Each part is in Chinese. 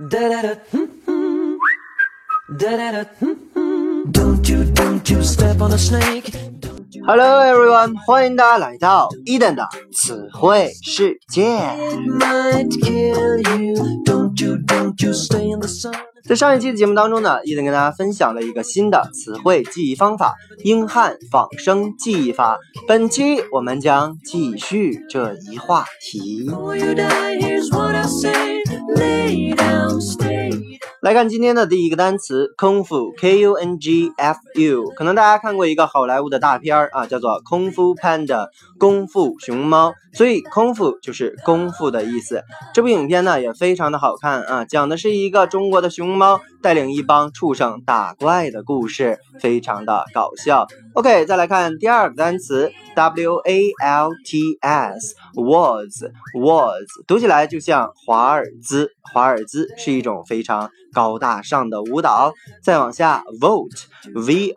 Da da da. Da da da. Don't you, don't you step on a snake. Hello everyone，欢迎大家来到伊登的词汇世界。You. You, you the. 在上一期的节目当中呢，伊登跟大家分享了一个新的词汇记忆方法——英汉仿生记忆法。本期我们将继续这一话题。Lay down, stay. 来看今天的第一个单词空腹 K U N G F U，可能大家看过一个好莱坞的大片儿啊，叫做《功夫 Panda》功夫熊猫，所以空腹就是功夫的意思。这部影片呢也非常的好看啊，讲的是一个中国的熊猫带领一帮畜生打怪的故事，非常的搞笑。OK，再来看第二个单词 W A L T S was was，读起来就像华尔兹，华尔兹是一种非常高大上的舞蹈。再往下，vote，v-o-l-t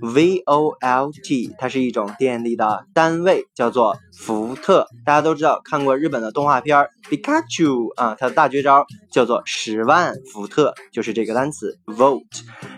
V O L T，它是一种电力的单位，叫做伏特。大家都知道看过日本的动画片儿皮卡丘啊，它的大绝招叫做十万伏特，就是这个单词 volt。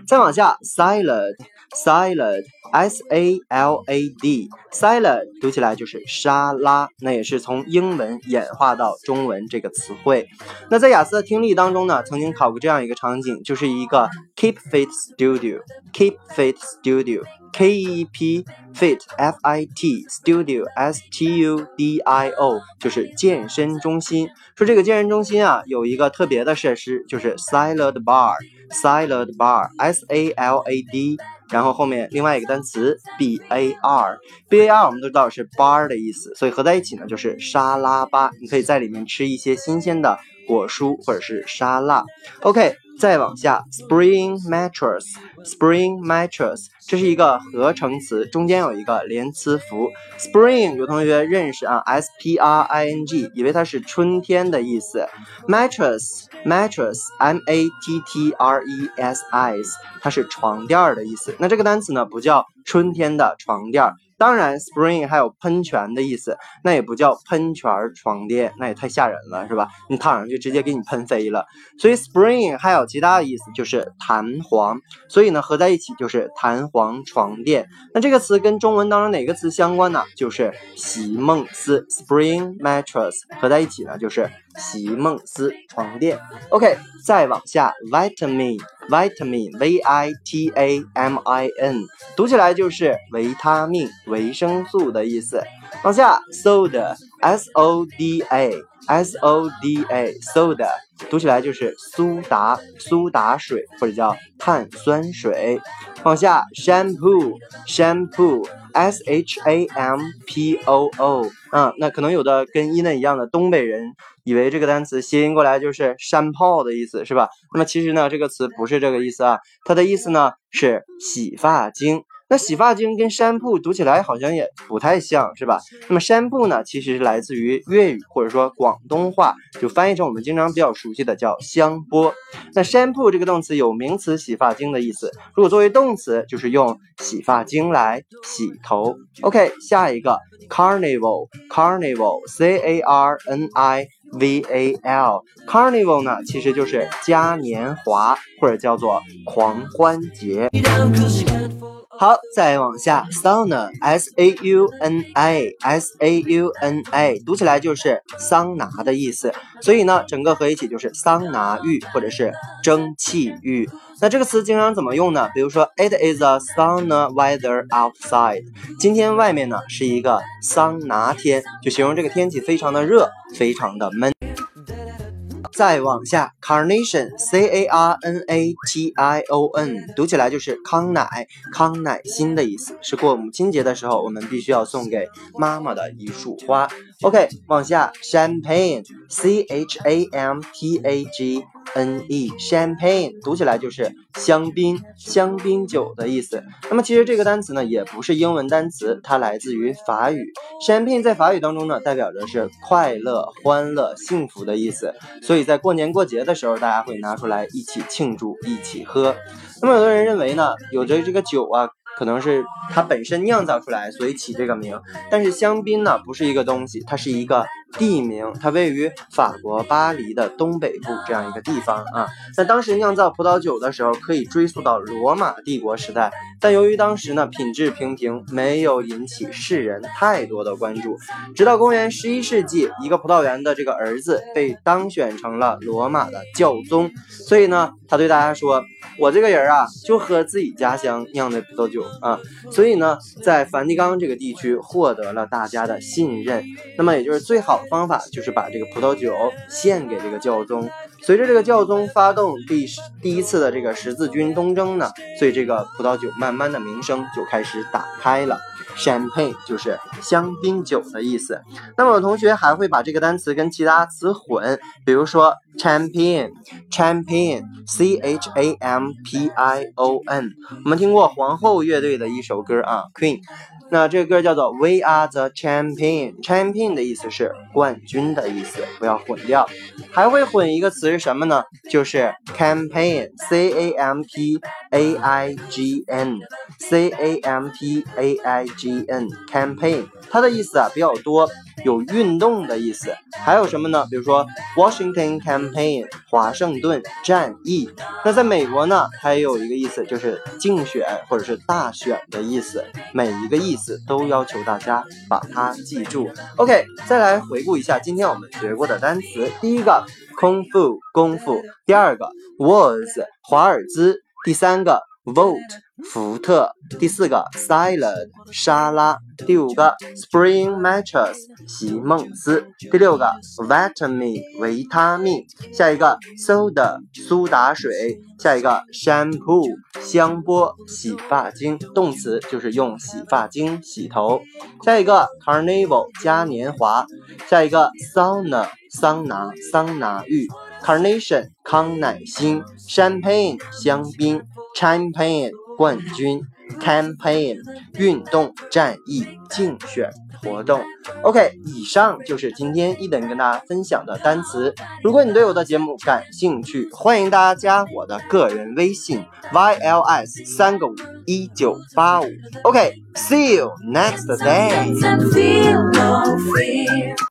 再往下，salad salad s a l a d salad 读起来就是沙拉，那也是从英文演化到中文这个词汇。那在雅思的听力当中呢，曾经考过这样一个场景，就是一个 Keep Fit Studio Keep Fit Studio Studio K E P Fit F I T Studio S T U D I O 就是健身中心。说这个健身中心啊，有一个特别的设施，就是 Salad Bar Salad Bar S A L A D。然后后面另外一个单词 b a r b a r 我们都知道是 bar 的意思，所以合在一起呢就是沙拉吧。你可以在里面吃一些新鲜的果蔬或者是沙拉。OK，再往下，spring mattress spring mattress 这是一个合成词，中间有一个连词符。spring 有同学认识啊，s p r i n g，以为它是春天的意思。mattress mattress m a t t r e s s 它是床垫的意思。那这个单词呢，不叫春天的床垫。当然，spring 还有喷泉的意思，那也不叫喷泉床垫，那也太吓人了，是吧？你躺上去直接给你喷飞了。所以 spring 还有其他的意思，就是弹簧。所以呢，合在一起就是弹簧床垫。那这个词跟中文当中哪个词相关呢？就是席梦思 spring mattress，合在一起呢就是席梦思床垫。OK，再往下，vitamin。vitamin v i t a m i n 读起来就是维他命、维生素的意思。往下，soda s o d a s o d a soda 读起来就是苏打、苏打水或者叫碳酸水。往下，shampoo shampoo s h a m p o o 嗯，那可能有的跟伊嫩一样的东北人以为这个单词谐音过来就是山炮的意思，是吧？那么其实呢，这个词不是这个意思啊，它的意思呢是洗发精。那洗发精跟山铺读起来好像也不太像是吧？那么山铺呢，其实是来自于粤语或者说广东话，就翻译成我们经常比较熟悉的叫香波。那山铺这个动词有名词洗发精的意思，如果作为动词，就是用洗发精来洗头。OK，下一个 carnival carnival c a r n i v a l carnival 呢，其实就是嘉年华或者叫做狂欢节。好，再往下，sauna s a u n a s a u n a 读起来就是桑拿的意思，所以呢，整个合一起就是桑拿浴或者是蒸汽浴。那这个词经常怎么用呢？比如说，It is a sauna weather outside。今天外面呢是一个桑拿天，就形容这个天气非常的热，非常的闷。再往下，carnation，c a r n a t i o n，读起来就是康乃、康乃馨的意思，是过母亲节的时候我们必须要送给妈妈的一束花。OK，往下，champagne，c h a m p a g n e，champagne 读起来就是香槟、香槟酒的意思。那么其实这个单词呢，也不是英文单词，它来自于法语。champagne 在法语当中呢，代表着是快乐、欢乐、幸福的意思。所以在过年过节的时候，大家会拿出来一起庆祝、一起喝。那么有的人认为呢，有着这个酒啊。可能是它本身酿造出来，所以起这个名。但是香槟呢，不是一个东西，它是一个地名，它位于法国巴黎的东北部这样一个地方啊。那当时酿造葡萄酒的时候，可以追溯到罗马帝国时代，但由于当时呢品质平平，没有引起世人太多的关注。直到公元十一世纪，一个葡萄园的这个儿子被当选成了罗马的教宗，所以呢，他对大家说：“我这个人啊，就喝自己家乡酿的葡萄酒啊。”所以呢，在梵蒂冈这个地区获得了大家的信任。那么，也就是最好的方法就是把这个葡萄酒献给这个教宗。随着这个教宗发动第第一次的这个十字军东征呢，所以这个葡萄酒慢慢的名声就开始打开了。Champagne 就是香槟酒的意思。那么，同学还会把这个单词跟其他词混，比如说 champion，champion，c h a m p i o n。我们听过皇后乐队的一首歌啊，Queen。那这个歌叫做 We Are the Champion，Champion 的意思是冠军的意思，不要混掉。还会混一个词是什么呢？就是 campaign，c a m p a i g n，c a m p a i g n，campaign，它的意思啊比较多。有运动的意思，还有什么呢？比如说 Washington Campaign，华盛顿战役。那在美国呢，它也有一个意思，就是竞选或者是大选的意思。每一个意思都要求大家把它记住。OK，再来回顾一下今天我们学过的单词。第一个空腹功夫，第二个 was 华尔兹，第三个 vote。福特，第四个 salad 沙拉，第五个 spring mattress 席梦思，第六个 vitamin 维他命，下一个 soda 苏打水，下一个 shampoo 香波洗发精，动词就是用洗发精洗头，下一个 carnival 嘉年华，下一个 sauna 桑拿桑拿浴，carnation 康乃馨，champagne 香槟，champagne。冠军，campaign，运动，战役，竞选活动。OK，以上就是今天一等跟大家分享的单词。如果你对我的节目感兴趣，欢迎大家加我的个人微信 yls 三个五一九八五。OK，see you next day。